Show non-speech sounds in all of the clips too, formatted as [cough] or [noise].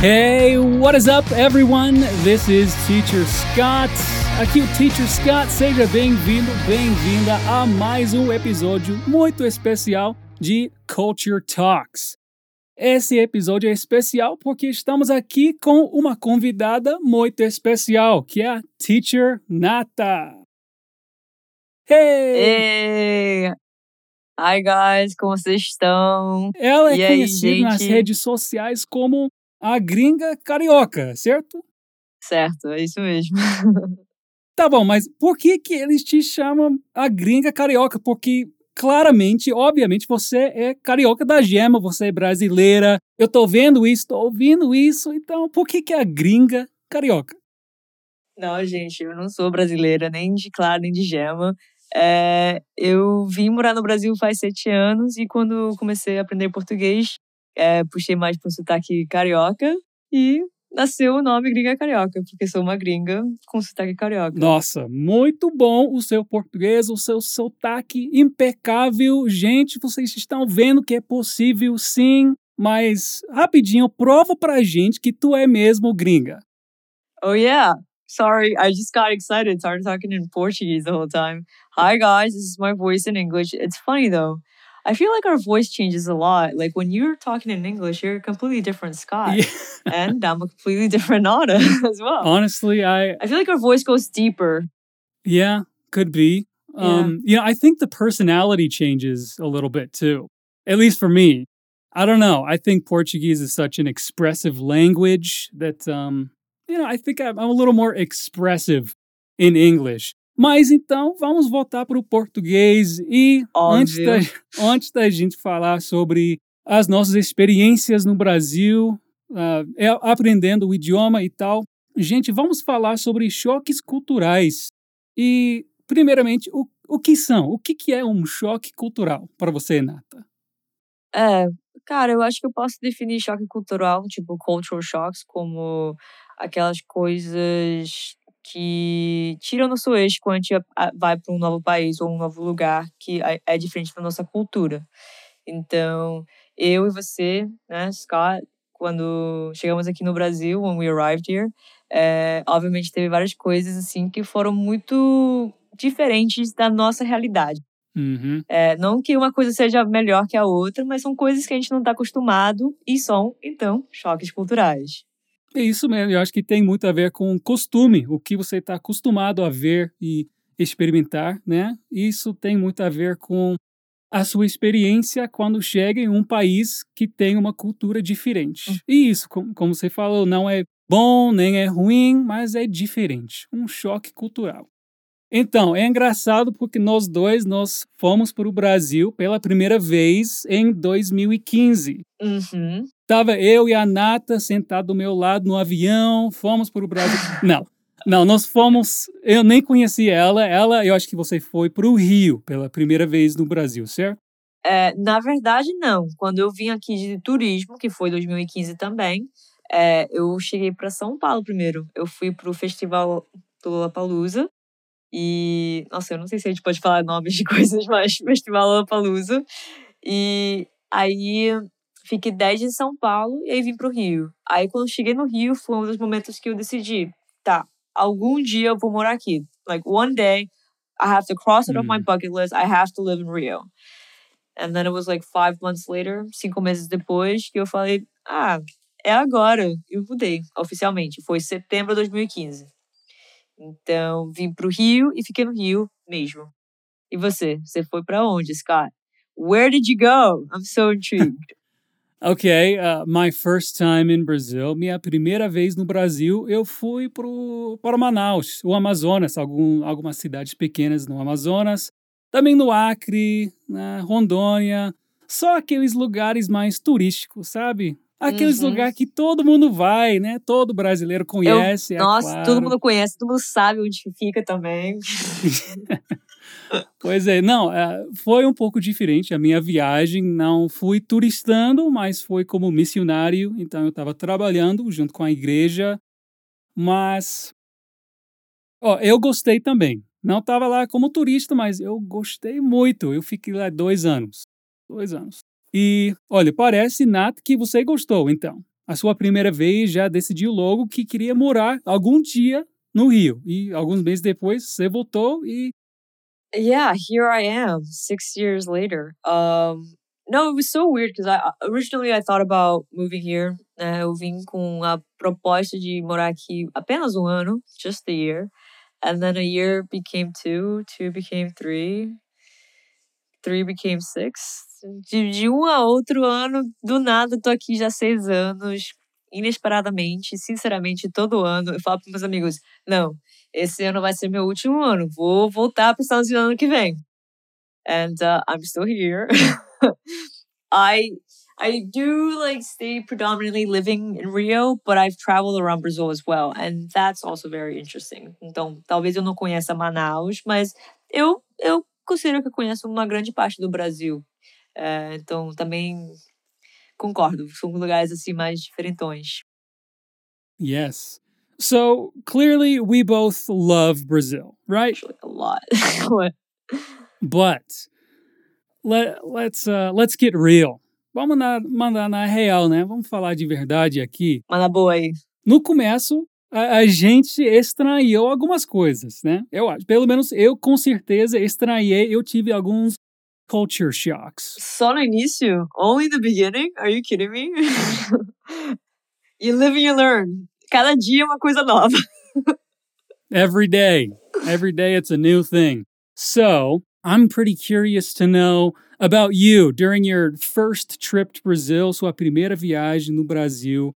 Hey, what is up, everyone? This is Teacher Scott. Aqui o Teacher Scott. Seja bem-vindo, bem-vinda a mais um episódio muito especial de Culture Talks. Esse episódio é especial porque estamos aqui com uma convidada muito especial, que é a Teacher Nata. Hey! Hey! Hi guys, como vocês estão? Ela é E aí, conhecida nas gente? redes sociais como a gringa carioca, certo? Certo, é isso mesmo. [laughs] Tá bom, mas por que que eles te chamam a gringa carioca? Porque claramente, obviamente, você é carioca da gema, você é brasileira. Eu tô vendo isso, tô ouvindo isso, então por que que é a gringa carioca? Não, gente, eu não sou brasileira, nem de Clara, nem de Gema. É, eu vim morar no Brasil faz sete anos e quando comecei a aprender português, é, puxei mais para o sotaque carioca e nasceu o nome Gringa Carioca, porque sou uma gringa com sotaque carioca. Nossa, muito bom o seu português, o seu sotaque impecável. Gente, vocês estão vendo que é possível sim, mas rapidinho, prova pra gente que tu é mesmo gringa. Oh yeah. Sorry, I just got excited. Started talking in Portuguese the whole time. Hi guys, this is my voice in English. It's funny though. I feel like our voice changes a lot. Like when you're talking in English, you're a completely different Scott. Yeah. And I'm a completely different Nana [laughs] as well. Honestly, I I feel like our voice goes deeper. Yeah, could be. Yeah. Um, you know, I think the personality changes a little bit too. At least for me. I don't know. I think Portuguese is such an expressive language that um, you know, I think I'm, I'm a little more expressive in English. Mas então, vamos voltar para o português e antes da, antes da gente falar sobre as nossas experiências no Brasil, é- aprendendo o idioma e tal, gente, vamos falar sobre choques culturais. E, primeiramente, o, o que são? O que, que é um choque cultural para você, Nata? É, cara, eu acho que eu posso definir choque cultural, tipo cultural shocks, como aquelas coisas que tiram nosso eixo quando a gente vai para um novo país ou um novo lugar que é- é diferente da nossa cultura. Então, eu e você, né, Scott, quando chegamos aqui no Brasil, when we arrived here, é, obviamente teve várias coisas assim que foram muito diferentes da nossa realidade. Uhum. É, não que uma coisa seja melhor que a outra, mas são coisas que a gente não está acostumado e são, então, choques culturais. É isso mesmo. Eu acho que tem muito a ver com costume, o que você está acostumado a ver e experimentar, né? Isso tem muito a ver com a sua experiência quando chega em um país que tem uma cultura diferente. E isso, como, como você falou, não é bom nem é ruim, mas é diferente, um choque cultural. Então, é engraçado porque nós dois nós fomos para o Brasil pela primeira vez em 2015. Uhum. Tava eu e a Nata sentados do meu lado no avião, fomos para o Brasil. [laughs] Não, não, nós fomos. Eu nem conheci ela. Ela, eu acho que você foi para o Rio pela primeira vez no Brasil, certo? É, na verdade, não. Quando eu vim aqui de turismo, que foi 2015 também, é, eu cheguei para São Paulo primeiro. Eu fui para o festival do Lollapalooza. E, nossa, eu não sei se a gente pode falar [laughs] nomes de coisas, mas Festival Lollapalooza. E aí fiquei 10 em São Paulo e aí vim pro Rio. Aí quando cheguei no Rio, foi um dos momentos que eu decidi, tá, algum dia eu vou morar aqui. Like, one day, I have to cross it off my Hum. bucket list, I have to live in Rio. And then it was like five months later, cinco meses depois, que eu falei, ah, é agora. Eu mudei, oficialmente. Foi setembro de 2015. Então, vim pro Rio e fiquei no Rio mesmo. E você? Você foi pra onde, Scott? Where did you go? I'm so [laughs] intrigued. Ok, uh, my first time in Brazil. Minha primeira vez no Brasil, eu fui pro, para Manaus, o Amazonas, algum, algumas cidades pequenas no Amazonas. Também no Acre, na Rondônia. Só aqueles lugares mais turísticos, sabe? Aqueles Uhum. lugares que todo mundo vai, né? Todo brasileiro conhece. é Nossa, claro. todo mundo conhece, todo mundo sabe onde fica também. [laughs] Pois é, não, é, foi um pouco diferente a minha viagem. Não fui turistando, mas foi como missionário. Então eu estava trabalhando junto com a igreja. Mas, ó, eu gostei também. Não estava lá como turista, mas eu gostei muito. Eu fiquei lá dois anos. Dois anos. E, olha, parece, Nath, que você gostou, então. a sua primeira vez já decidiu logo que queria morar algum dia no Rio. E alguns meses depois você voltou e. Yeah, here I am, six years later. Um, no, it was so weird because I originally I thought about moving here. Né? Eu vim com a proposta de morar aqui apenas um ano, just a year. And then a year became two, two became three, three became six. De, de um a outro ano, do nada, tô aqui já seis anos, inesperadamente, sinceramente, todo ano. Eu falo para meus amigos: não, esse ano vai ser meu último ano, vou voltar para os Estados Unidos ano que vem. And uh, I'm still here. [laughs] I I do like stay predominantly living in Rio, but I've traveled around Brazil as well, and that's also very interesting. Então, talvez eu não conheça Manaus, mas eu eu considero que conheço uma grande parte do Brasil. É, então, também concordo, são lugares assim mais diferentões. Yes. So clearly, we both love Brazil, right? Actually, a lot. [laughs] but let, let's uh, let's get real. Vamos na, mandar na real, né? Vamos falar de verdade aqui. Manda boa aí. No começo, a, a, gente estranhou algumas coisas, né? Eu acho, pelo menos eu com certeza estranhei, eu tive alguns culture shocks. Só no início? Only the beginning? Are you kidding me? [laughs] you live and you learn. Cada dia é uma coisa nova. [laughs] Every day. Every day it's a new thing. So, I'm pretty curious to know about you during your first trip to Brazil, sua primeira viagem no Brasil.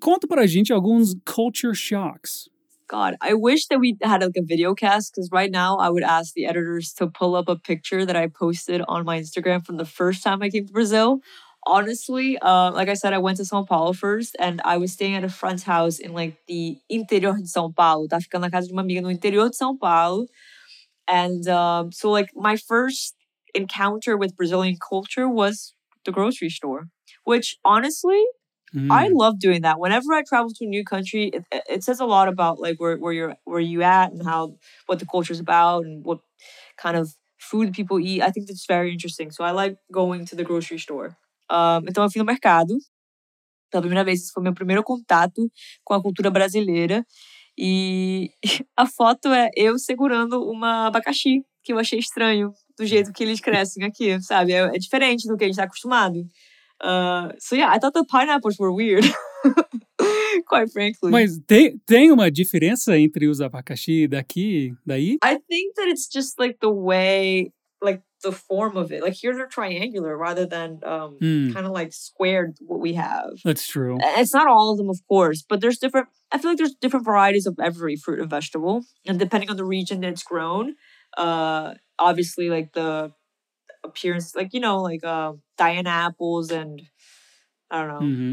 Conta pra gente alguns culture shocks. God, I wish that we had like a video cast because right now I would ask the editors to pull up a picture that I posted on my Instagram from the first time I came to Brazil. Honestly, uh, like I said, I went to São Paulo first and I was staying at a friend's house in like the interior de São Paulo. Tá ficando na casa de uma amiga no interior de São Paulo. And um, so, like, my first encounter with Brazilian culture was the grocery store, which honestly, mm. I love doing that. Whenever I travel to a new country, it, it says a lot about like where, where you're where you at and how what the culture is about and what kind of food people eat. I think that's very interesting. So I like going to the grocery store. Um, então eu fui no mercado. Pela primeira vez, esse foi meu primeiro contato com a cultura brasileira. E [laughs] a foto é eu segurando uma abacaxi, que eu achei estranho do jeito que eles crescem aqui, sabe? É, é diferente do que a gente está acostumado. Uh, so yeah, I thought the pineapples were weird. [laughs] Quite frankly. Mas tem, tem uma diferença entre os abacaxi daqui daí? I think that it's just like the way like the form of it. Like here they're triangular rather than um, mm. kind of like squared what we have. That's true. It's not all of them, of course, but there's different. I feel like there's different varieties of every fruit and vegetable, and depending on the region that it's grown, uh, obviously like the appearance, like you know, like uh, Diana apples and I don't know. Mm-hmm.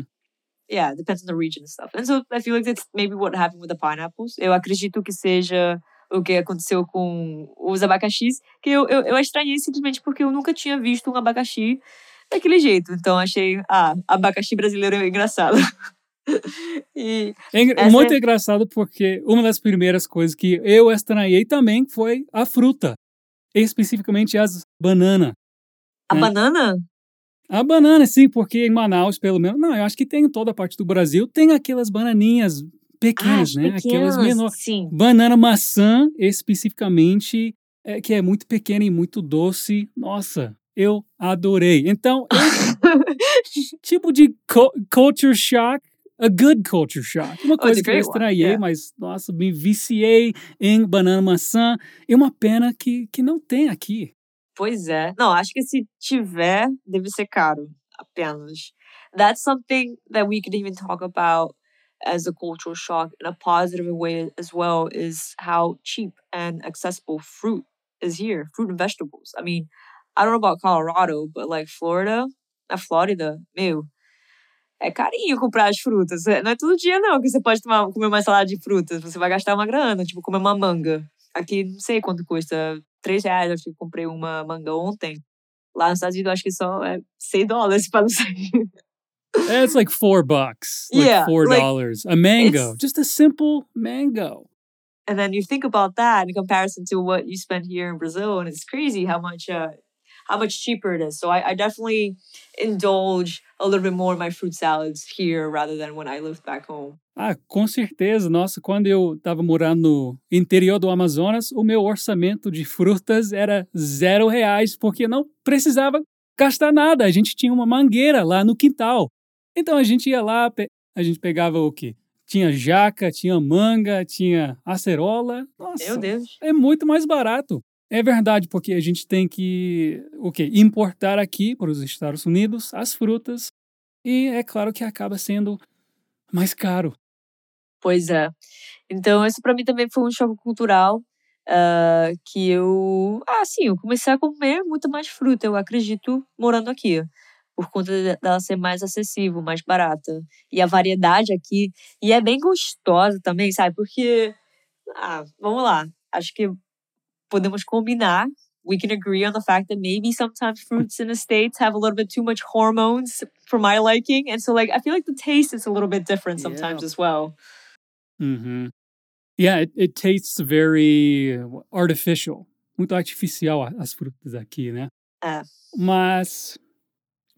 Yeah, depends on the region and stuff. And so I feel like that's maybe what happened with the pineapples. Eu acredito que seja o que aconteceu com os abacaxis, que eu, eu, eu estranhei simplesmente porque eu nunca tinha visto um abacaxi daquele jeito. Então achei, ah, abacaxi brasileiro é engraçado. [laughs] e é muito é... engraçado porque uma das primeiras coisas que eu estranhei também foi a fruta, especificamente as bananas. A né? banana? A banana, sim, porque em Manaus, pelo menos, não, eu acho que tem em toda a parte do Brasil, tem aquelas bananinhas pequenas, ah, né? Pequenas, Aquelas menores. Sim. Banana maçã, especificamente, é, que é muito pequena e muito doce. Nossa, eu adorei. Então, [laughs] tipo de culture shock, a good culture shock. Uma oh, coisa oh, que eu estranhei, yeah. mas, nossa, me viciei em banana maçã. E uma pena que, que não tem aqui. Pois é. Não, acho que se tiver, deve ser caro apenas. That's something that we could even talk about as a cultural shock in a positive way as well is how cheap and accessible fruit is here fruit and vegetables i mean i don't know about colorado but like florida na flórida meu é carinho comprar as frutas não é todo dia não que você pode tomar, comer uma salada de frutas você vai gastar uma grana tipo comer uma manga aqui não sei quanto custa três reais acho que comprei uma manga ontem lá nos Estados Unidos acho que só é 100 dólares para não sair It's like four bucks, like yeah, four dollars. Like, a mango, just a simple mango. And then you think about that in comparison to what you spend here in Brazil, and it's crazy how much uh, how much cheaper it is. So I, I definitely indulge a little bit more in my fruit salads here rather than when I lived back home. Ah, com certeza. Nossa, quando eu estava morando no interior do Amazonas, o meu orçamento de frutas era zero reais, porque não precisava gastar nada. A gente tinha uma mangueira lá no quintal. Então a gente ia lá, a gente pegava o quê? Tinha jaca, tinha manga, tinha acerola. Nossa, Meu Deus. é muito mais barato. É verdade, porque a gente tem que o quê? importar aqui para os Estados Unidos as frutas e é claro que acaba sendo mais caro. Pois é. Então, isso para mim também foi um choque cultural. Uh, que eu, ah, sim, eu comecei a comer muito mais fruta, eu acredito, morando aqui, por conta dela ser mais acessível, mais barata. E a variedade aqui, e é bem gostosa também, sabe? Porque, ah, vamos lá, acho que podemos combinar. We can agree on the fact that maybe sometimes fruits in the States have a little bit too much hormones for my liking. And so, like, I feel like the taste is a little bit different sometimes Yeah. as well. Uhum. Yeah, it, it tastes very artificial. Muito artificial as frutas aqui, né? É. Mas,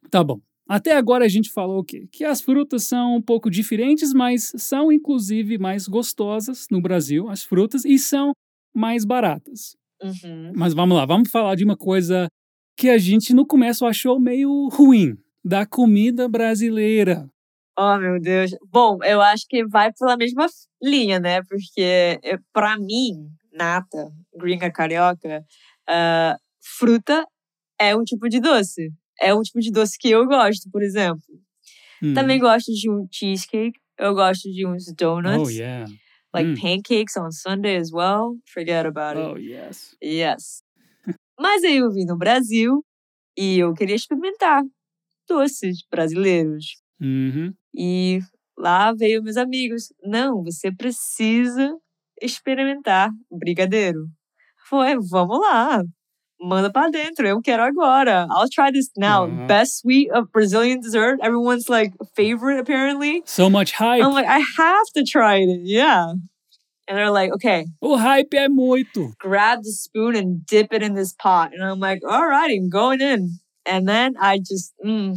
tá bom. Até agora a gente falou o quê? Que as frutas são um pouco diferentes, mas são inclusive mais gostosas no Brasil, as frutas, e são mais baratas. Uhum. Mas vamos lá, vamos falar de uma coisa que a gente no começo achou meio ruim, da comida brasileira. Oh, meu Deus. Bom, eu acho que vai pela mesma linha, né? Porque, eu- pra mim, nata, gringa carioca, ah, fruta é um tipo de doce. É um tipo de doce que eu gosto, por exemplo. Hum. Também gosto de um cheesecake. Eu gosto de uns donuts. Oh, yeah. Like Hum. pancakes on Sunday as well. Forget about it. Oh, yes. Yes. [laughs] Mas aí eu vim no Brasil e eu queria experimentar doces brasileiros. Uhum. E lá veio meus amigos. Não, você precisa experimentar brigadeiro. Foi, vamos lá. Manda pra dentro, eu quero agora. I'll try this now. Uhum. Best sweet of Brazilian dessert. Everyone's like favorite apparently. So much hype. I'm like, I have to try it. Yeah. And they're like, okay, O hype é muito. grab the spoon and dip it in this pot. And I'm like, all right, I'm going in. And then I just, mm,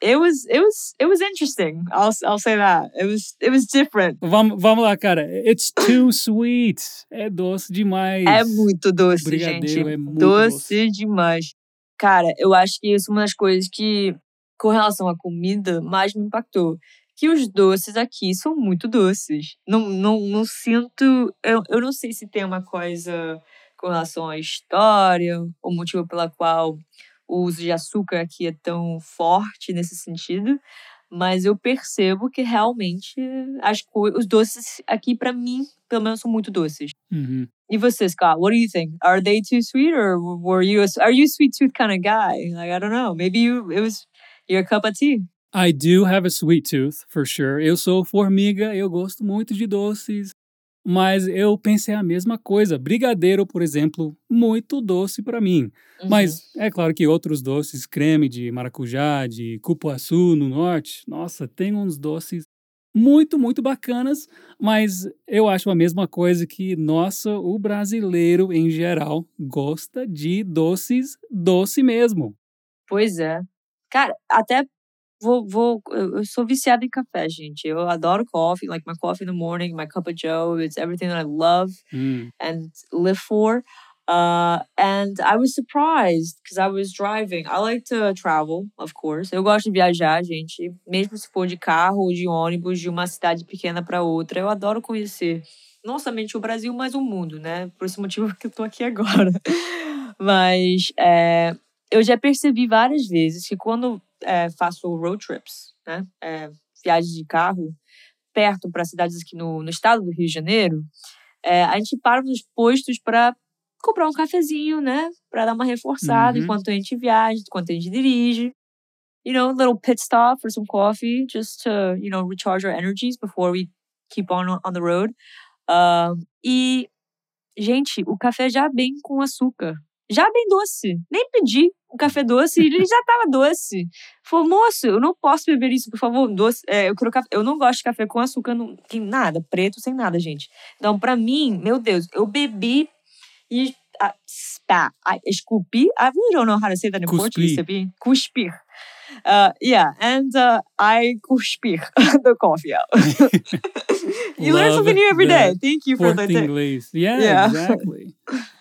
it was, it was, it was interesting. I'll, I'll say that. It was, it was different. Vamos, vamos lá, cara. It's too [coughs] sweet. É doce demais. É muito doce, Brigadeiro gente. é muito doce, doce. demais. Cara, eu acho que isso é uma das coisas que, com relação à comida, mais me impactou. Que os doces aqui são muito doces. Não, não, não sinto. Eu, eu não sei se tem uma coisa com relação à história, o motivo pela qual o uso de açúcar aqui é tão forte nesse sentido. Mas eu percebo que realmente as os doces aqui, pra mim, pelo menos, são muito doces. Uhum. E você, Scott, what do you think? Are they too sweet or were you a, are you a sweet tooth kind of guy? Like I don't know. Maybe you it was your cup of tea. I do have a sweet tooth, for sure. Eu sou formiga, eu gosto muito de doces. Mas eu pensei a mesma coisa. Brigadeiro, por exemplo, muito doce para mim. Uhum. Mas é claro que outros doces, creme de maracujá, de cupuaçu no norte, nossa, tem uns doces muito, muito bacanas, mas eu acho a mesma coisa que, nossa, o brasileiro em geral gosta de doces doce mesmo. Pois é. Cara, até vou, vou eu sou viciada em café, gente. Eu adoro coffee, like my coffee in the morning, my cup of joe, it's everything that I love Hum, and live for. Uh, and I was surprised because I was driving. I like to travel, of course. Eu gosto de viajar, gente. Mesmo se for de carro ou de ônibus, de uma cidade pequena para outra. Eu adoro conhecer não somente o Brasil, mas o mundo, né? Por esse motivo [laughs] que eu tô aqui agora. Mas é, eu já percebi várias vezes que quando é, faço road trips, né? É, viagens de carro, perto para cidades aqui no, no estado do Rio de Janeiro, é, a gente para nos postos para comprar um cafezinho, né? Para dar uma reforçada Uhum. enquanto a gente viaja, enquanto a gente dirige. You know, a little pit stop for some coffee, just to, you know, recharge our energies before we keep on on the road. Um, e, gente, o café já bem com açúcar. Já bem doce. Nem pedi um café doce e ele já tava doce. Falou, moço, eu não posso beber isso, por favor. Doce. É, eu, quero café. eu não gosto de café com açúcar, não tem nada, preto sem nada, gente. Então, pra mim, meu Deus, eu bebi he uh, spat. I escupi. I really don't know how to say that in Portuguese. Cuspir. Uh, yeah, and uh, I cuspir [laughs] the coffee out. [laughs] you learn something new every day. Thank you for the inglês. Yeah, Yeah. exactly. [laughs]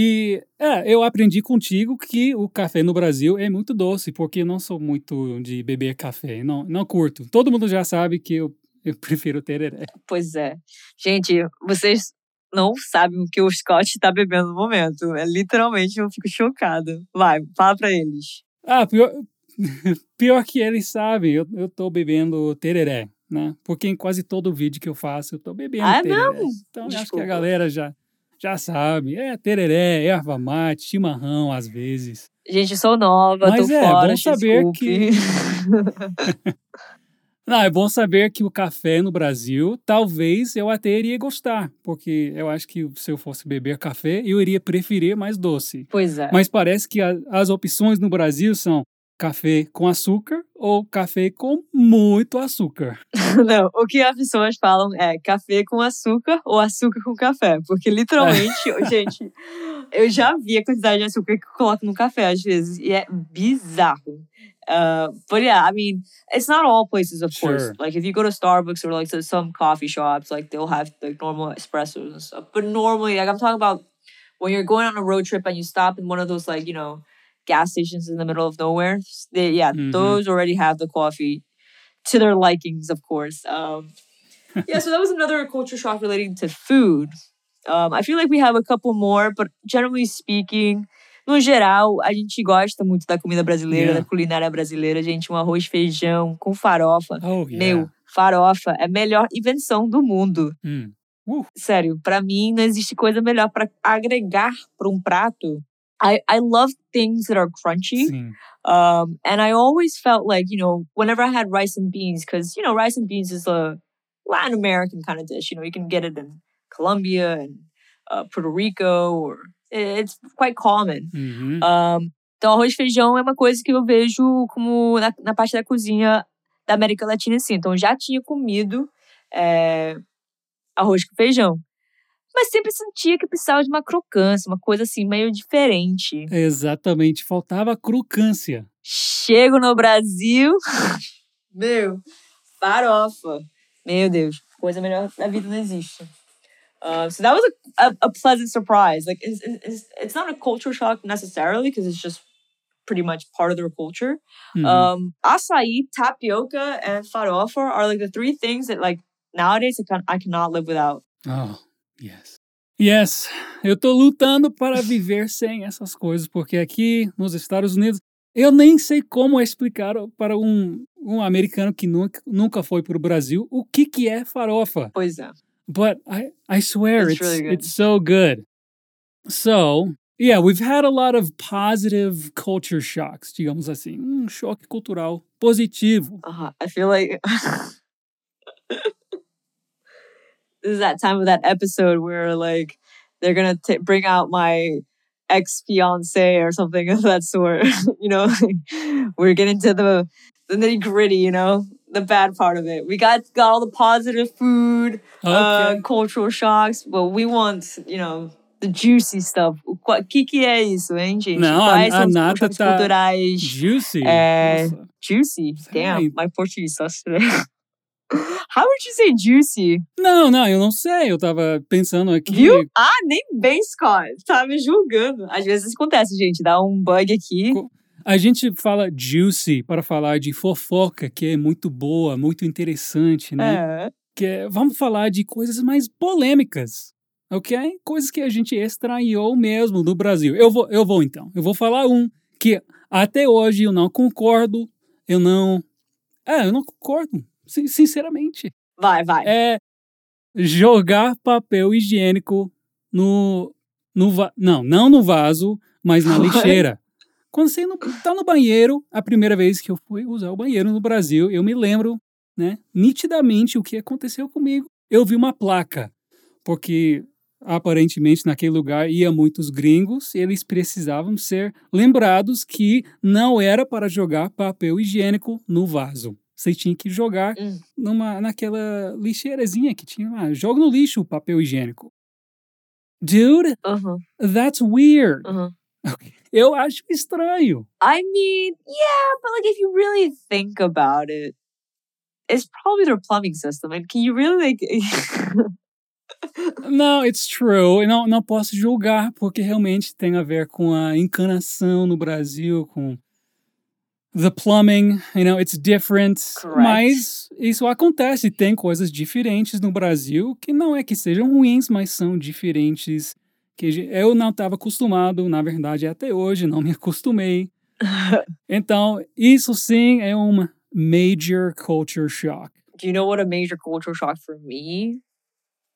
E é, eu aprendi contigo que o café no Brasil é muito doce, porque eu não sou muito de beber café, não, não curto. Todo mundo já sabe que eu, eu [laughs] prefiro tereré. Pois é. Gente, vocês não sabem o que o Scott tá bebendo no momento. É literalmente, eu fico chocada. Vai, fala pra eles. Ah, pior, [laughs] pior que eles sabem, eu, eu tô bebendo tereré, né? Porque em quase todo vídeo que eu faço, eu tô bebendo Ah, é tereré. mesmo? Então, acho que a galera já, já sabe. É tereré, erva mate, chimarrão, às vezes. Gente, sou nova, Mas tô é, fora, bom saber desculpe. [laughs] Não, é bom saber que o café no Brasil, talvez eu até iria gostar, porque eu acho que se eu fosse beber café, eu iria preferir mais doce. pois é. Mas parece que a- as opções no Brasil são café com açúcar ou café com muito açúcar. [laughs] Não, o que as pessoas falam é café com açúcar ou açúcar com café. Porque literalmente, [laughs] gente, eu já vi a quantidade de açúcar que eu coloco no café às vezes. E é bizarro. Uh, but yeah, I mean, it's not all places, of course. Sure. Like if you go to Starbucks or like to some coffee shops, like they'll have like normal espressos and stuff. But normally, like I'm talking about when you're going on a road trip and you stop in one of those like you know gas stations in the middle of nowhere. They, yeah, Mhm. those already have the coffee to their likings, of course. Um, [laughs] yeah, so that was another culture shock relating to food. Um, I feel like we have a couple more, but generally speaking, no geral, a gente gosta muito da comida brasileira, Yeah. da culinária brasileira. Gente, um arroz, feijão com farofa. Oh, yeah. Meu, farofa é a melhor invenção do mundo. Hum. Uh, Sério, pra mim não existe coisa melhor pra agregar pra um prato. I, I love things that are crunchy. Um, and I always felt like, you know, whenever I had rice and beans, because, you know, rice and beans is a Latin American kind of dish. You know, you can get it in Colombia and uh, Puerto Rico, or it's quite common. Uhum. Um, então, arroz e feijão é uma coisa que eu vejo como na, na parte da cozinha da América Latina, assim. Então, já tinha comido é, arroz com feijão. Mas sempre sentia que precisava de uma crocância, uma coisa assim, meio diferente. Exatamente, faltava crocância. Chego no Brasil, meu, farofa. Meu Deus, coisa melhor da vida não existe. Uh, so that was a, a, a pleasant surprise. Like, it's, it's, it's not a culture shock necessarily because it's just pretty much part of their culture. Uhum. Um, açaí, tapioca, and farofa are like the three things that like nowadays I, can, I cannot live without. Oh, yes. Yes, eu tô lutando para viver sem essas coisas, porque aqui nos Estados Unidos eu nem sei como explicar para um, um americano que nunca, nunca foi para o Brasil o que, que é farofa. Pois é. But I, I swear It's it's, really it's so good. So, yeah, we've had a lot of positive culture shocks, digamos assim. Um choque cultural positivo. Uh, I feel like [laughs] this is that time of that episode where like they're gonna t- bring out my ex fiance or something of that sort. [laughs] you know, we're getting to the the nitty gritty. You know, the bad part of it. We got got all the positive food, uh, cultural shocks, but we want you know. The juicy stuff. O qua- que que é isso, hein, gente? Não, a- Quais a nata choques tá culturais Juicy. É, Nossa. Juicy. Damn, my Portuguese sucks today. [laughs] [laughs] How would you say juicy? Não, não, eu não sei. Eu tava pensando aqui. Viu? Ah, nem bem, Scott. Tá me julgando. Às vezes acontece, gente. Dá um bug aqui. Co- A gente fala juicy para falar de fofoca, que é muito boa, muito interessante, né? É. Que é- vamos falar de coisas mais polêmicas, ok? Coisas que a gente estranhou mesmo no Brasil. Eu vou, eu vou então. Eu vou falar um que até hoje eu não concordo, eu não. É, eu não concordo, sinceramente. Vai, vai. É jogar papel higiênico no. no va- não, não no vaso, mas na [laughs] lixeira. Quando você não tá no banheiro, a primeira vez que eu fui usar o banheiro no Brasil, eu me lembro, né, nitidamente o que aconteceu comigo. Eu vi uma placa, porque aparentemente naquele lugar ia muitos gringos, e eles precisavam ser lembrados que não era para jogar papel higiênico no vaso. Você tinha que jogar Hum. numa, naquela lixeirazinha que tinha lá. Joga no lixo o papel higiênico. Dude, Aham, that's weird. aham. [laughs] Eu acho estranho. I mean, yeah, but like if you really think about it, it's probably their plumbing system. And can you really like [laughs] Não, it's true. Não, não posso julgar, porque realmente tem a ver com a encanação no Brasil, com the plumbing, you know, it's different. Correct. Mas isso acontece, tem coisas diferentes no Brasil que não é que sejam ruins, mas são diferentes. Que eu não estava acostumado, na verdade, até hoje não me acostumei. [laughs] Então, isso sim é uma major culture shock. Do you know what a major cultural shock for me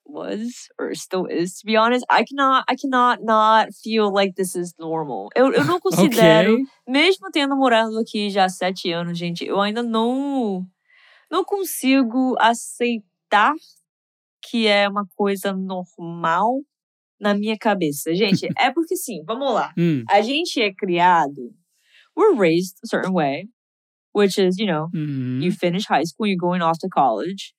was or still is to be honest? I cannot I cannot not feel like this is normal. Eu, eu não [laughs] considero, Ok? mesmo tendo morado aqui já há sete anos, gente, eu ainda não não consigo aceitar que é uma coisa normal na minha cabeça. Gente, [laughs] é porque assim, vamos lá. Hum, A gente é criado, we're raised a certain way, which is, you know, uhum. you finish high school, you're going off to college,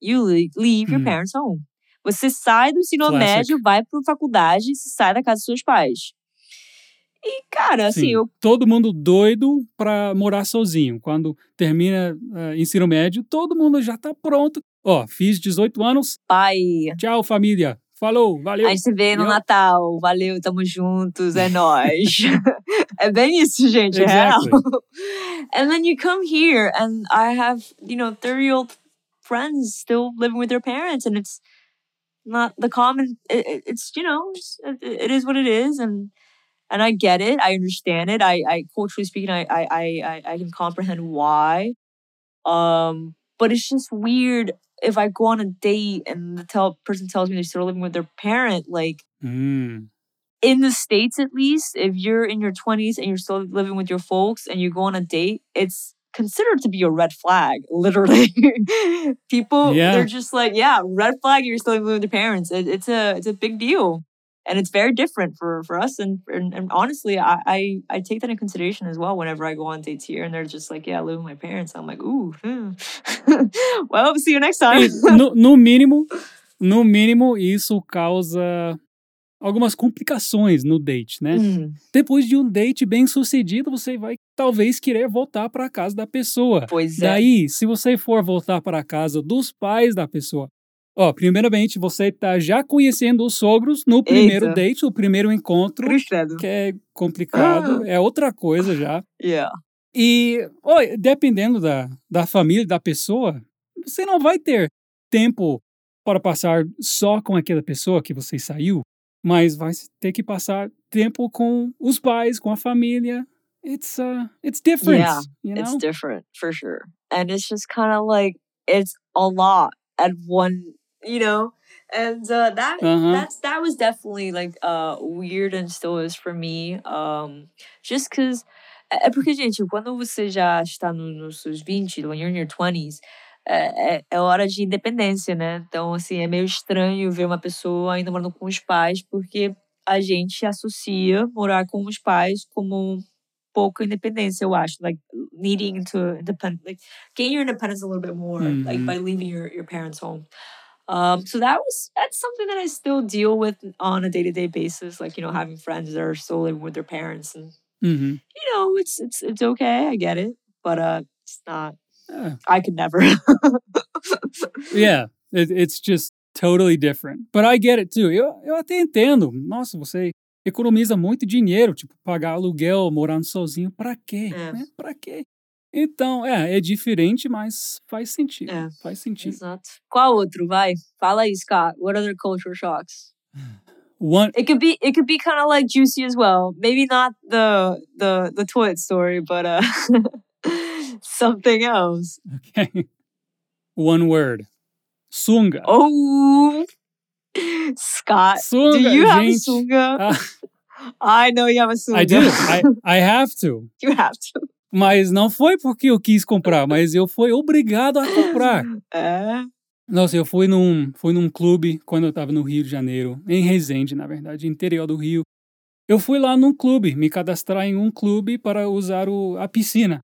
you leave, leave your Hum. parents' home. Você sai do ensino Classic. médio, vai para faculdade, você sai da casa dos seus pais. E, cara, assim, Sim, eu. todo mundo doido para morar sozinho. Quando termina uh, ensino médio, todo mundo já tá pronto. Ó, fiz 18 anos, Pai, tchau família. Falou, valeu. a gente se vê no. Natal, valeu, tamo juntos, é nóis. [laughs] é bem isso, gente, é real. Exactly. [laughs] and then you come here, and I have, you know, 30 year old friends still living with their parents, and it's not the common, it, it- it's, you know, it's, it, it is what it is. And and I get it. I understand it. I, I culturally speaking, I, I, I, I- can comprehend why. Um, but it's just weird if I go on a date and the tell, person tells me they're still living with their parent. Like Hum, in the states, at least, if you're in your twenties and you're still living with your folks and you go on a date, it's considered to be a red flag. Literally, [laughs] people Yeah. they're just like, yeah, red flag. You're still living with your parents. It, it's a it's a big deal and it's very different for for us and and, and honestly I, I i take that in consideration as well whenever i go on dates here and they're just like yeah i live with my parents i'm like ooh hmm. [laughs] well see you next time no, no mínimo, [laughs] no mínimo, isso causa algumas complicações no date, né? Hmm, Depois de um date bem sucedido, você vai talvez querer voltar para a casa da pessoa. pois é Daí, se você for voltar para a casa dos pais da pessoa, ó, primeiramente você está já conhecendo os sogros no primeiro Eita. date, o primeiro encontro, credo. que é complicado, é outra coisa já. [laughs] yeah E, ó, dependendo da, da família da pessoa, você não vai ter tempo para passar só com aquela pessoa que você saiu, mas vai ter que passar tempo com os pais, com a família. It's uh, it's different, Yeah, you know? it's different for sure and it's just kind of like it's a lot at one you know and uh that Uh-huh. that's that was definitely like uh weird and still is for me um just because é é porque gente quando você já está no, nos seus 20 when you're in your 20s é, é, é hora de independência né então assim é meio estranho ver uma pessoa ainda morando com os pais porque a gente associa morar com os pais como pouca independência, eu acho. Like needing to independ, like gain your independence a little bit more, like Mhm. by leaving your, your parents' home. Um, so that was that's something that I still deal with on a day to day basis. Like you know, having friends that are still living with their parents, and Uhum. you know, it's it's it's okay. I get it, but uh, it's not. É. I could never. [laughs] Yeah, it, it's just totally different. But I get it too. Eu, eu até entendo. Nossa, você economiza muito dinheiro, tipo, pagar aluguel, morando sozinho, pra quê? É. Né? Pra quê? Então, é, é diferente, mas faz sentido. É. Faz sentido. Exato. Qual outro? Vai. Fala aí, Scott. What other culture shocks? One, It could be it could be kind of like juicy as well. Maybe not the the the toilet story, but uh [laughs] [laughs] something else. okay. One word. Sunga. Oh, Scott, Sunga, do you have a gente. sunga? Ah, [laughs] I know you have a sunga. I do. I, [laughs] I have to. you have to. Mas não foi porque eu quis comprar, mas eu fui obrigado a comprar. É. Nossa, eu fui num, fui num clube quando eu tava no Rio de Janeiro, em Resende, na verdade, interior do Rio. Eu fui lá num clube, me cadastrar em um clube para usar o, a piscina.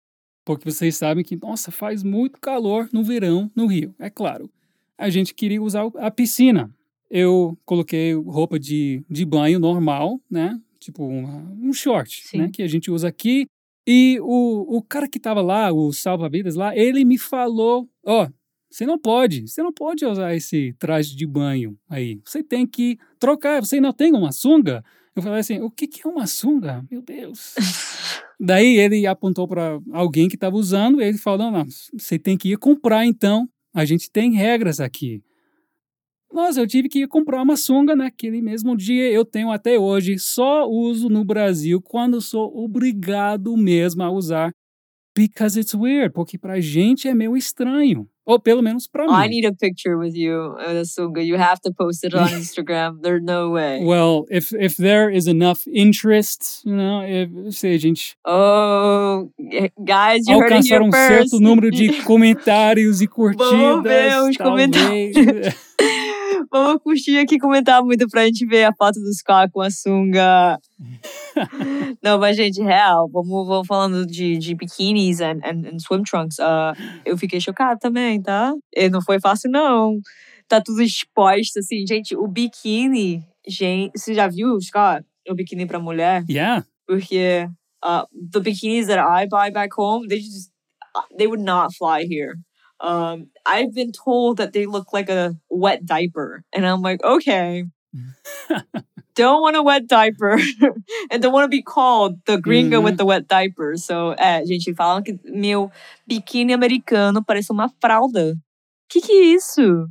Porque vocês sabem que, nossa, faz muito calor no verão no Rio, é claro. A gente queria usar a piscina. eu coloquei roupa de, de banho normal, né? Tipo um, um short, Sim. né? Que a gente usa aqui. E o, o cara que tava lá, o salva-vidas lá, ele me falou: Ó, oh, você não pode, você não pode usar esse traje de banho aí. Você tem que trocar. Você não tem uma sunga? Eu falei assim: o que, que é uma sunga? Meu Deus. [laughs] Daí ele apontou para alguém que estava usando e ele falou: não, você tem que ir comprar então. A gente tem regras aqui. Nossa, eu tive que ir comprar uma sunga naquele mesmo dia. Eu tenho até hoje. Só uso no Brasil quando sou obrigado mesmo a usar. Because it's weird. Porque pra gente é meio estranho. Ou pelo menos pra mim. I need a picture with you in a sunga. You have to post it on [laughs] Instagram. There's no way. Well, if if there is enough interest, you know, if, se a gente Oh, guys, you alcançar um first. certo número de [laughs] comentários e curtidas, Vamos ver os talvez. [laughs] Vamos curtir aqui comentar muito pra gente ver a foto do Scott com a sunga. [laughs] Não, mas, gente, real, vamos, vamos falando de, de biquínis and, and, and swim trunks. Uh, eu fiquei chocada também, tá? E não foi fácil, não. Tá tudo exposto, assim. Gente, o biquíni, gente, você já viu, Scott? O biquíni pra mulher? yeah. Porque uh, the bikinis that I buy back home, they just, they would not fly here. Um, I've been told that they look like a wet diaper. And I'm like, okay. [laughs] don't want a wet diaper [laughs] and don't want to be called the gringo with the wet diaper. So, é, gente, falam que meu biquíni americano parece uma fralda. Que que é isso?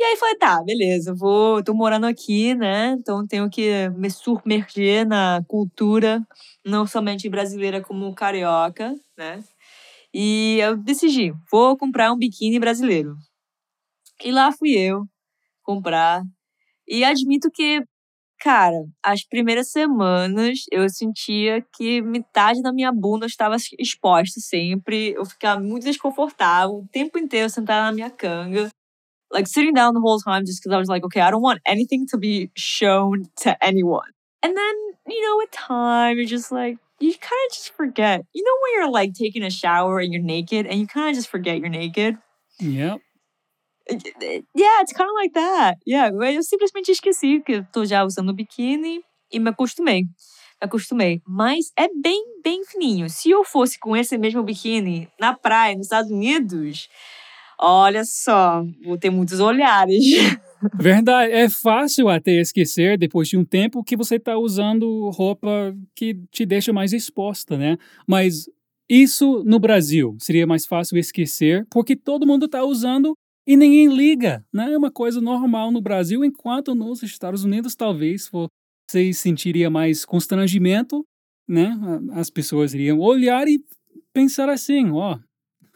E aí falei, tá, beleza, vou, tô morando aqui, né? Então tenho que me submergir na cultura, não somente brasileira como carioca, né? E eu decidi, vou comprar um biquíni brasileiro. E lá fui eu comprar. E admito que, cara, as primeiras semanas eu sentia que metade da minha bunda estava exposta sempre. Eu ficava muito desconfortável o tempo inteiro sentada na minha canga. Like sitting down the whole time just because I was like, okay, I don't want anything to be shown to anyone. And then, you know, with time, you're just like, you kind of just forget. You know, when you're like taking a shower and you're naked and you kind of just forget you're naked? Yep. Yeah, it's kind of like that. Yeah, eu simplesmente esqueci que eu tô já usando biquíni e me acostumei. Me acostumei. Mas é bem, bem fininho. Se eu fosse com esse mesmo biquíni na praia, nos Estados Unidos, olha só, vou ter muitos olhares. [laughs] Verdade. É fácil até esquecer, depois de um tempo, que você está usando roupa que te deixa mais exposta, né? Mas isso no Brasil seria mais fácil esquecer, porque todo mundo está usando e ninguém liga, né? É uma coisa normal no Brasil, enquanto nos Estados Unidos talvez você sentiria mais constrangimento, né? As pessoas iriam olhar e pensar assim, ó, oh,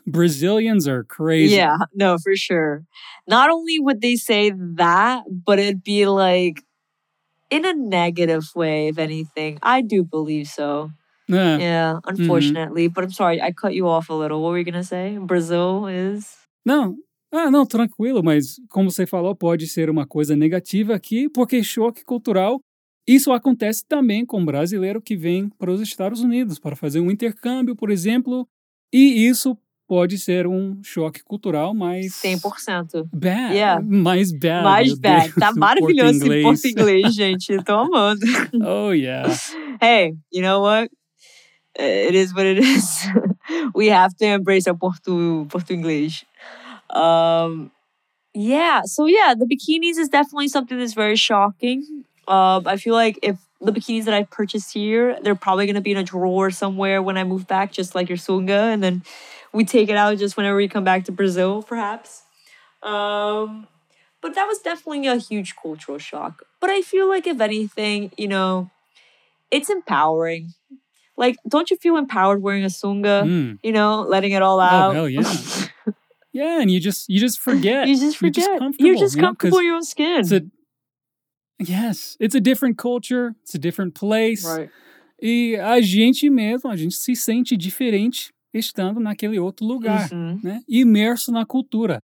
Brazilians are crazy. Yeah, no, for sure. Not only would they say that, but it'd be like in a negative way, if anything. I do believe so. É. Yeah, unfortunately. But I'm sorry, I cut you off a little. What were you gonna say? Brazil is. Não, ah, não, tranquilo, mas como você falou, pode ser uma coisa negativa aqui, porque choque cultural. Isso acontece também com brasileiro que vem para os Estados Unidos para fazer um intercâmbio, por exemplo, e isso pode ser um choque cultural mais 100%. bad, Yeah. mais bad. Mais bad. Deus, Tá maravilhoso esse porto inglês, gente. Tô amando. [laughs] Oh yeah. hey, you know what? It is what it is. [laughs] we have to embrace our portu, portu English. Um, yeah, so yeah, the bikinis is definitely something that's very shocking. Um, I feel like if the bikinis that I purchased here, they're probably gonna be in a drawer somewhere when I move back, just like your sunga, and then we take it out just whenever we come back to Brazil, perhaps. Um, but that was definitely a huge cultural shock. But I feel like if anything, you know, it's empowering. Like, don't you feel empowered wearing a sunga? Mm. You know, letting it all out. Oh out. hell yeah. [laughs] Yeah, and you just you just forget. you just forget. You're just You're comfortable, just you know, in your own skin. It's a yes, it's a different culture. It's a different place. right. E a gente mesmo, a gente se sente diferente estando naquele outro lugar, Uhum. né? Imerso na cultura.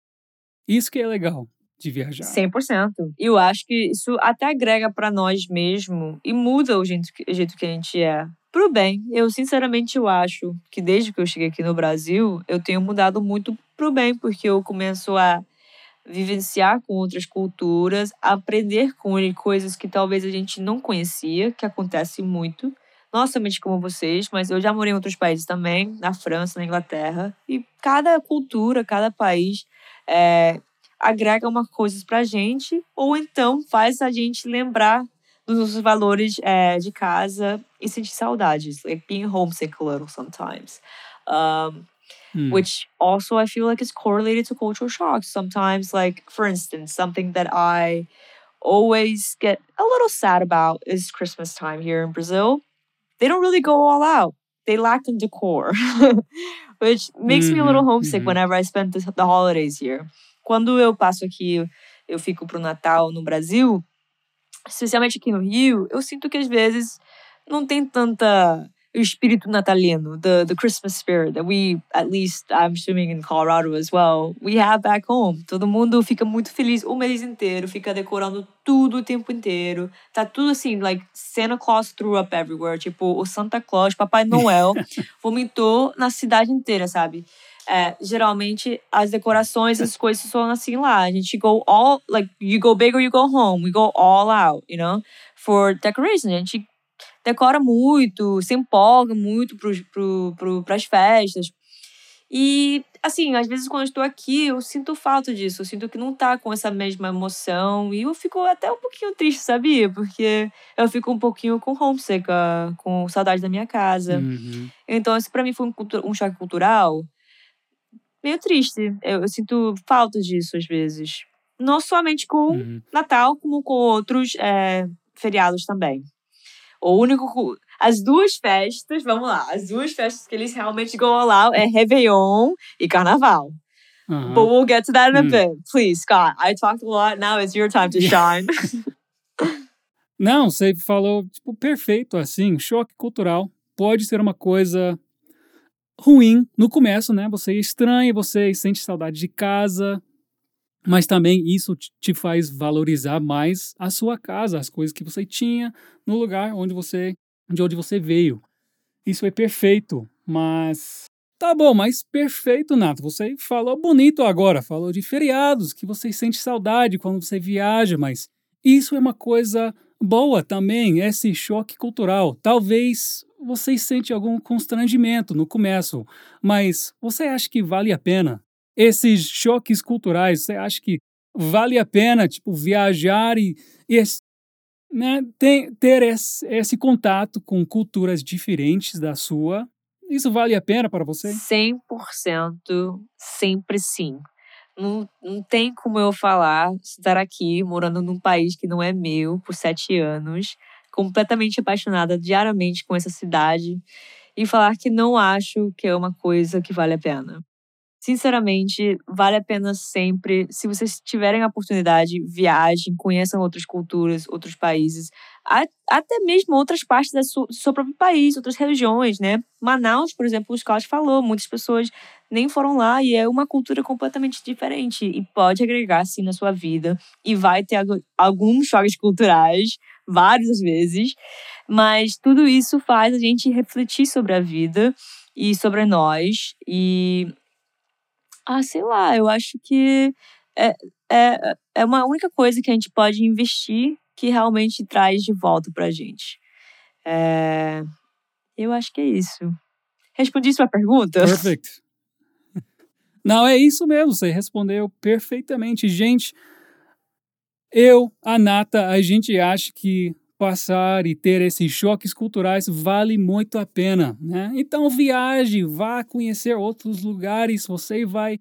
Isso que é legal de viajar. 100%. E eu acho que isso até agrega pra nós mesmo e muda o jeito, que- o jeito que a gente é. Pro bem. Eu, sinceramente, eu acho que desde que eu cheguei aqui no Brasil, eu tenho mudado muito pro bem, porque eu começo a vivenciar com outras culturas, aprender com ele coisas que talvez a gente não conhecia, que acontece muito. Não somente como vocês, mas eu já morei em outros países também, na França, na Inglaterra, e cada cultura, cada país é, agrega uma coisa pra gente, ou então faz a gente lembrar dos nossos valores é, de casa e sentir saudades, like being homesick a little sometimes. Um, mm. Which also I feel like is correlated to cultural shocks. Sometimes, like for instance, something that I always get a little sad about is Christmas time here in Brazil. They don't really go all out. They lack in decor, [laughs] which makes mm -hmm, me a little mm-hmm, homesick mm -hmm. whenever I spend the, the holidays here. Quando eu passo aqui, eu fico pro Natal no Brasil, especialmente aqui no Rio, eu sinto que às vezes não tem tanta espírito natalino, the, the Christmas spirit that we, at least I'm assuming in Colorado as well, we have back home. Todo mundo fica muito feliz o mês inteiro, fica decorando tudo o tempo inteiro. Tá tudo assim, like Santa Claus threw up everywhere. Tipo, o Santa Claus, Papai Noel, [laughs] vomitou na cidade inteira, sabe? É, geralmente as decorações, as coisas são assim lá. A gente go all, like, you go big or you go home. We go all out, you know, for decoration. A gente decora muito, se empolga muito para pro, pro, as festas. E, assim, às vezes quando eu estou aqui, eu sinto falta disso. Eu sinto que não tá com essa mesma emoção. E eu fico até um pouquinho triste, sabia? Porque eu fico um pouquinho com homesick, com saudade da minha casa. Uhum. Então, isso para mim foi um, um choque cultural meio triste. Eu, eu, sinto falta disso às vezes. Não somente com uhum. Natal, como com outros é, feriados também. O único. As duas festas, vamos lá, as duas festas que eles realmente go all out é Réveillon e Carnaval. Uhum. But we'll get to that in a hum. bit. Please, Scott, I talked a lot. Now it's your time to shine. [laughs] Não, você falou tipo, perfeito, assim, choque cultural pode ser uma coisa ruim no começo, né? Você estranha, você sente saudade de casa, mas também isso te faz valorizar mais a sua casa, as coisas que você tinha no lugar onde você, de onde você veio. Isso é perfeito, mas tá bom, mas perfeito, Nato. Você falou bonito agora, falou de feriados, que você sente saudade quando você viaja, mas isso é uma coisa boa também, esse choque cultural. Talvez você sente algum constrangimento no começo, mas você acha que vale a pena? Esses choques culturais, você acha que vale a pena, tipo, viajar e, e né, ter, esse, esse contato com culturas diferentes da sua? Isso vale a pena para você? 100%, sempre sim. Não, não tem como eu falar, estar aqui morando num país que não é meu por sete anos, completamente apaixonada diariamente com essa cidade e falar que não acho que é uma coisa que vale a pena. Sinceramente, vale a pena sempre. Se vocês tiverem a oportunidade, viajem, conheçam outras culturas, outros países, até mesmo outras partes do seu, seu próprio país, outras regiões, né? Manaus, por exemplo, o Scott falou, muitas pessoas nem foram lá e é uma cultura completamente diferente e pode agregar sim na sua vida e vai ter alguns choques culturais várias vezes, mas tudo isso faz a gente refletir sobre a vida e sobre nós e ah, sei lá, eu acho que é, é, é uma única coisa que a gente pode investir que realmente traz de volta pra gente. É, eu acho que é isso. Respondi sua pergunta? Perfeito. [laughs] Não, é isso mesmo, você respondeu perfeitamente. Gente, eu, a Nata, a gente acha que passar e ter esses choques culturais vale muito a pena, né? Então viaje, vá conhecer outros lugares, você vai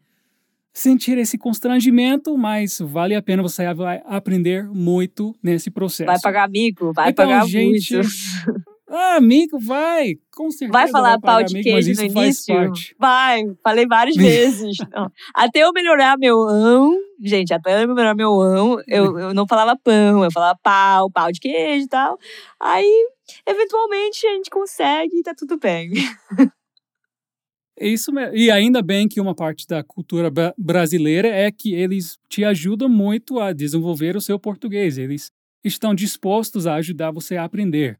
sentir esse constrangimento, mas vale a pena, você vai aprender muito nesse processo. Vai pagar mico, vai então, pagar gente, muito. [laughs] Ah, amigo, vai. Com certeza. Vai falar pau de amigo, queijo no início? Vai, falei várias [laughs] vezes. até eu melhorar meu ão, gente, até eu melhorar meu ão, eu, eu não falava pão, eu falava pau, pau de queijo e tal. Aí, eventualmente, a gente consegue e tá tudo bem. É isso mesmo. E ainda bem que uma parte da cultura brasileira é que eles te ajudam muito a desenvolver o seu português. Eles estão dispostos a ajudar você a aprender.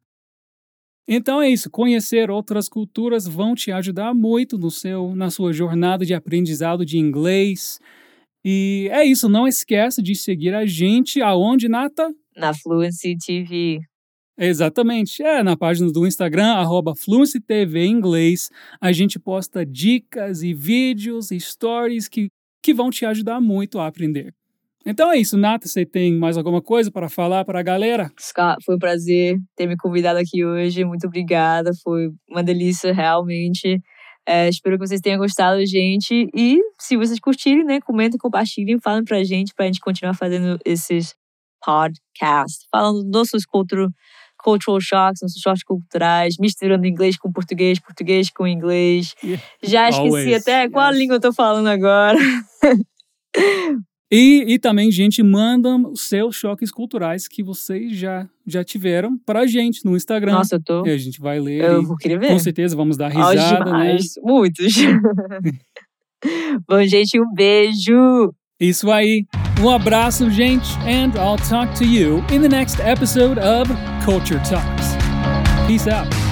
Então é isso, conhecer outras culturas vão te ajudar muito no seu na sua jornada de aprendizado de inglês. E é isso, não esqueça de seguir a gente aonde, Nata? Na Fluency TV. Exatamente. É, na página do Instagram, arroba Fluency TV em inglês, a gente posta dicas e vídeos e stories que, que vão te ajudar muito a aprender. Então é isso, Nata, você tem mais alguma coisa para falar para a galera? Scott, foi um prazer ter me convidado aqui hoje, muito obrigada, foi uma delícia realmente. É, espero que vocês tenham gostado, gente. E se vocês curtirem, né, comentem, compartilhem, falem pra gente, pra gente continuar fazendo esses podcasts. Falando dos nossos cultural, cultural shocks, nossos choques culturais, misturando inglês com português, português com inglês. Já esqueci Always, até qual yes. língua eu tô falando agora. [laughs] E, e também, gente, mandam os seus choques culturais que vocês já, já tiveram pra gente no Instagram. Nossa, eu tô. E a gente vai ler. Eu e vou querer ver. com certeza vamos dar risada, né? Muitos. [laughs] Bom, gente, um beijo. Isso aí. Um abraço, gente, and I'll talk to you in the next episode of Culture Talks. Peace out.